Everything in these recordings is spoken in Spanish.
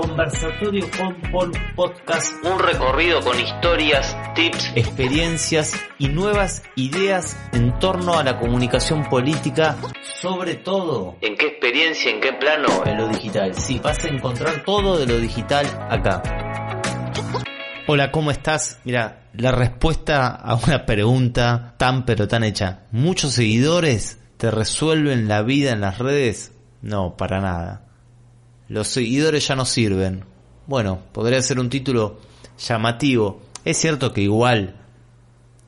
Conversatorio con Paul Podcast. Un recorrido con historias, tips, experiencias y nuevas ideas en torno a la comunicación política, sobre todo en qué experiencia, en qué plano, en lo digital. Sí, vas a encontrar todo de lo digital acá. Hola, ¿cómo estás? Mira, la respuesta a una pregunta tan pero tan hecha. ¿Muchos seguidores te resuelven la vida en las redes? No, para nada. Los seguidores ya no sirven. Bueno, podría ser un título llamativo. Es cierto que igual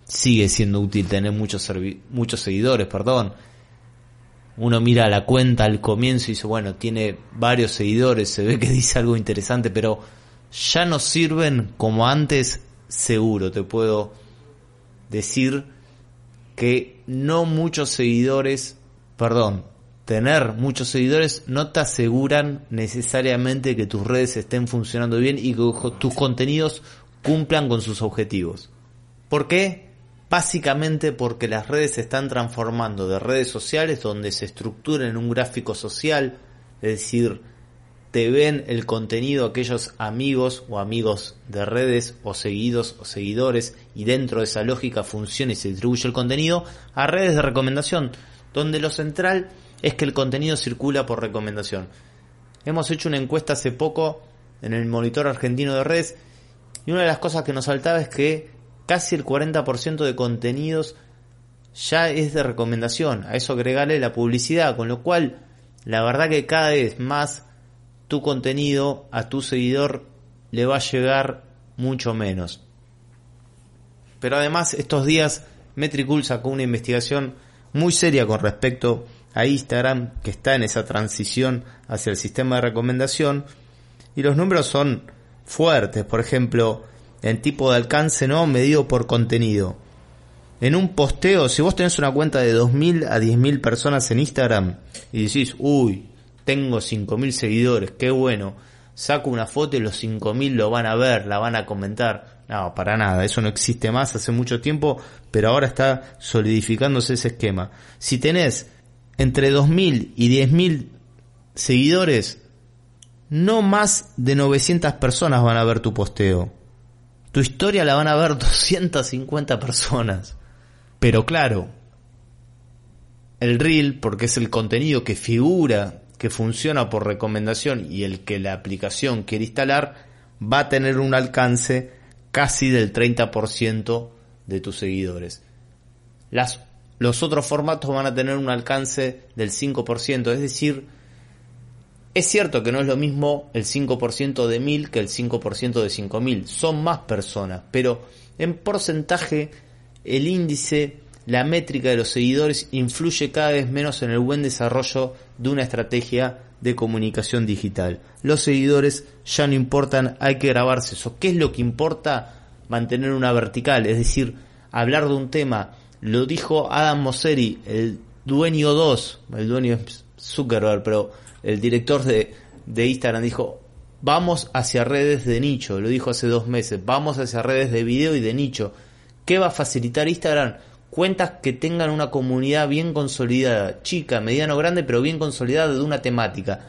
sigue siendo útil tener muchos, muchos seguidores, perdón. Uno mira la cuenta al comienzo y dice, bueno, tiene varios seguidores, se ve que dice algo interesante, pero ya no sirven como antes, seguro, te puedo decir que no muchos seguidores, perdón, tener muchos seguidores no te aseguran necesariamente que tus redes estén funcionando bien y que tus contenidos cumplan con sus objetivos. ¿Por qué? Básicamente porque las redes se están transformando de redes sociales donde se estructuran en un gráfico social, es decir, te ven el contenido aquellos amigos o amigos de redes o seguidos o seguidores y dentro de esa lógica funciona y se distribuye el contenido a redes de recomendación, donde lo central es que el contenido circula por recomendación. Hemos hecho una encuesta hace poco en el monitor argentino de redes y una de las cosas que nos saltaba es que casi el 40% de contenidos ya es de recomendación. A eso agregarle la publicidad, con lo cual la verdad que cada vez más tu contenido a tu seguidor le va a llegar mucho menos. Pero además estos días Metricool sacó una investigación muy seria con respecto a Instagram, que está en esa transición hacia el sistema de recomendación, y los números son fuertes, por ejemplo, en tipo de alcance no medido por contenido. En un posteo, si vos tenés una cuenta de 2.000 a 10.000 personas en Instagram y decís, uy, tengo 5.000 seguidores, qué bueno, saco una foto y los 5.000 lo van a ver, la van a comentar. No, para nada, eso no existe más hace mucho tiempo, pero ahora está solidificándose ese esquema. Si tenés entre 2.000 y 10.000 seguidores, no más de 900 personas van a ver tu posteo. Tu historia la van a ver 250 personas. Pero claro, el reel, porque es el contenido que figura, que funciona por recomendación y el que la aplicación quiere instalar, va a tener un alcance casi del 30% de tus seguidores. Las los otros formatos van a tener un alcance del 5%, es decir, es cierto que no es lo mismo el 5% de 1000 que el 5% de 5000, son más personas, pero en porcentaje el índice, la métrica de los seguidores influye cada vez menos en el buen desarrollo de una estrategia de comunicación digital. Los seguidores ya no importan, hay que grabarse eso. ¿Qué es lo que importa? Mantener una vertical, es decir, hablar de un tema lo dijo Adam Mosseri, el dueño 2, el dueño es Zuckerberg, pero el director de, de Instagram dijo, vamos hacia redes de nicho, lo dijo hace dos meses, vamos hacia redes de video y de nicho. ¿Qué va a facilitar Instagram? Cuentas que tengan una comunidad bien consolidada, chica, mediano, grande, pero bien consolidada de una temática.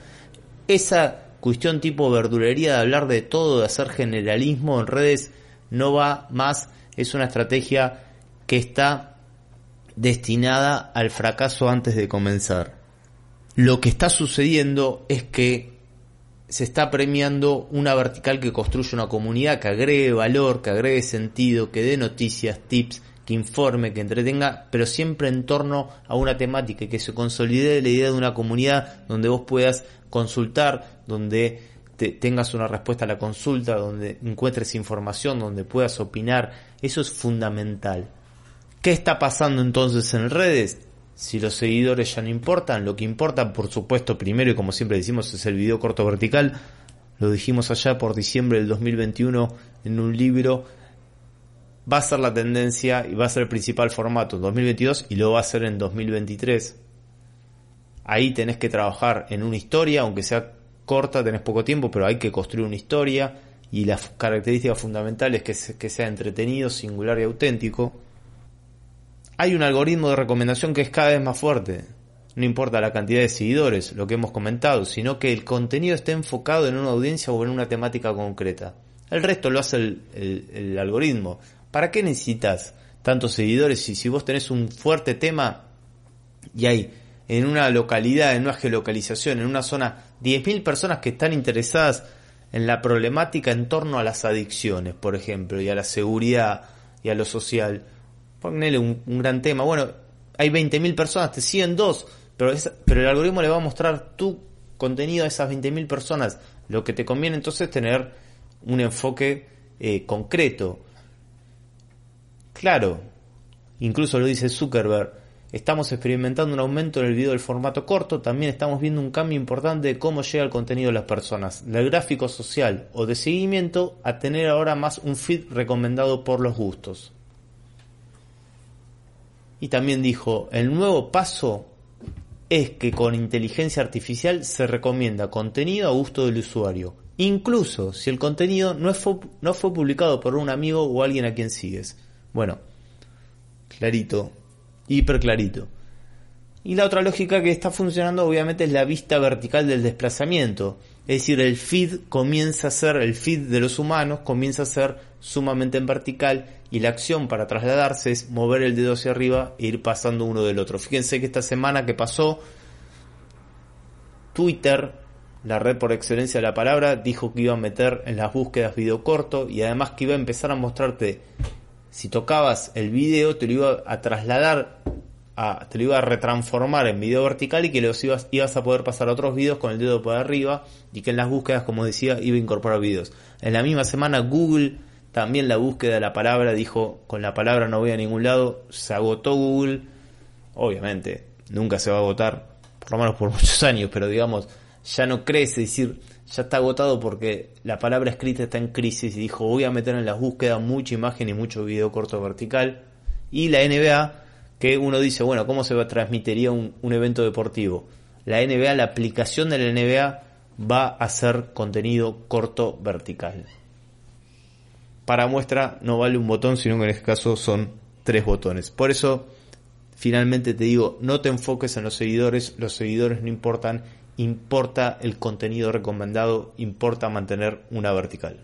Esa cuestión tipo verdulería de hablar de todo, de hacer generalismo en redes, no va más, es una estrategia que está destinada al fracaso antes de comenzar. Lo que está sucediendo es que se está premiando una vertical que construye una comunidad, que agregue valor, que agregue sentido, que dé noticias, tips, que informe, que entretenga, pero siempre en torno a una temática, que se consolide la idea de una comunidad donde vos puedas consultar, donde tengas una respuesta a la consulta, donde encuentres información, donde puedas opinar. Eso es fundamental. ¿Qué está pasando entonces en redes? Si los seguidores ya no importan, lo que importa, por supuesto, primero y como siempre decimos, es el video corto vertical. Lo dijimos allá por diciembre del 2021 en un libro. Va a ser la tendencia y va a ser el principal formato en 2022 y lo va a ser en 2023. Ahí tenés que trabajar en una historia, aunque sea corta, tenés poco tiempo, pero hay que construir una historia y la característica fundamental es que, que sea entretenido, singular y auténtico hay un algoritmo de recomendación que es cada vez más fuerte. no importa la cantidad de seguidores, lo que hemos comentado, sino que el contenido esté enfocado en una audiencia o en una temática concreta. El resto lo hace el, algoritmo. ¿Para qué necesitas tantos seguidores si, si vos tenés un fuerte tema y hay en una localidad, en una geolocalización, en una zona, 10.000 personas que están interesadas en la problemática en torno a las adicciones, por ejemplo, y a la seguridad y a lo social? Ponele un, gran tema. Bueno, hay 20.000 personas, te siguen dos, pero, pero el algoritmo le va a mostrar tu contenido a esas 20.000 personas. Lo que te conviene entonces es tener un enfoque eh, concreto. Claro, incluso lo dice Zuckerberg, estamos experimentando un aumento en el video del formato corto, también estamos viendo un cambio importante de cómo llega el contenido de las personas, del gráfico social o de seguimiento a tener ahora más un feed recomendado por los gustos. Y también dijo, el nuevo paso es que con inteligencia artificial se recomienda contenido a gusto del usuario, incluso si el contenido no, fue, no fue publicado por un amigo o alguien a quien sigues. Bueno, clarito, hiper clarito. Y la otra lógica que está funcionando obviamente es la vista vertical del desplazamiento. Es decir, el feed comienza a ser, el feed de los humanos comienza a ser sumamente en vertical y la acción para trasladarse es mover el dedo hacia arriba e ir pasando uno del otro. Fíjense que esta semana que pasó, Twitter, la red por excelencia de la palabra, dijo que iba a meter en las búsquedas video corto y además que iba a empezar a mostrarte, si tocabas el video, te lo iba a trasladar te lo iba a retransformar en video vertical y que los ibas, ibas a poder pasar a otros videos con el dedo por arriba y que en las búsquedas, como decía, iba a incorporar videos. En la misma semana Google también la búsqueda de la palabra dijo, con la palabra no voy a ningún lado, se agotó Google, obviamente, nunca se va a agotar, por lo menos por muchos años, pero digamos, ya no crece, es decir, ya está agotado porque la palabra escrita está en crisis y dijo, voy a meter en las búsquedas mucha imagen y mucho video corto vertical. Y la NBA que uno dice, bueno, ¿cómo se transmitiría un, un evento deportivo? La NBA, la aplicación de la NBA va a hacer contenido corto vertical. Para muestra no vale un botón, sino que en este caso son tres botones. Por eso, finalmente te digo, no te enfoques en los seguidores, los seguidores no importan, importa el contenido recomendado, importa mantener una vertical.